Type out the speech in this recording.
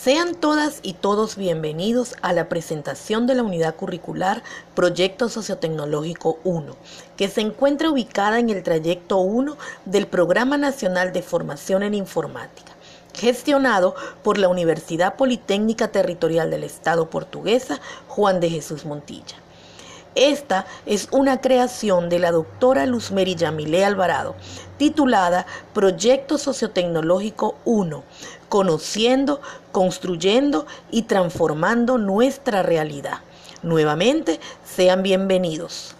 Sean todas y todos bienvenidos a la presentación de la unidad curricular Proyecto Sociotecnológico 1, que se encuentra ubicada en el trayecto 1 del Programa Nacional de Formación en Informática, gestionado por la Universidad Politécnica Territorial del Estado Portuguesa Juan de Jesús Montilla. Esta es una creación de la doctora Luzmeri Yamile Alvarado, titulada Proyecto Sociotecnológico 1, conociendo, construyendo y transformando nuestra realidad. Nuevamente, sean bienvenidos.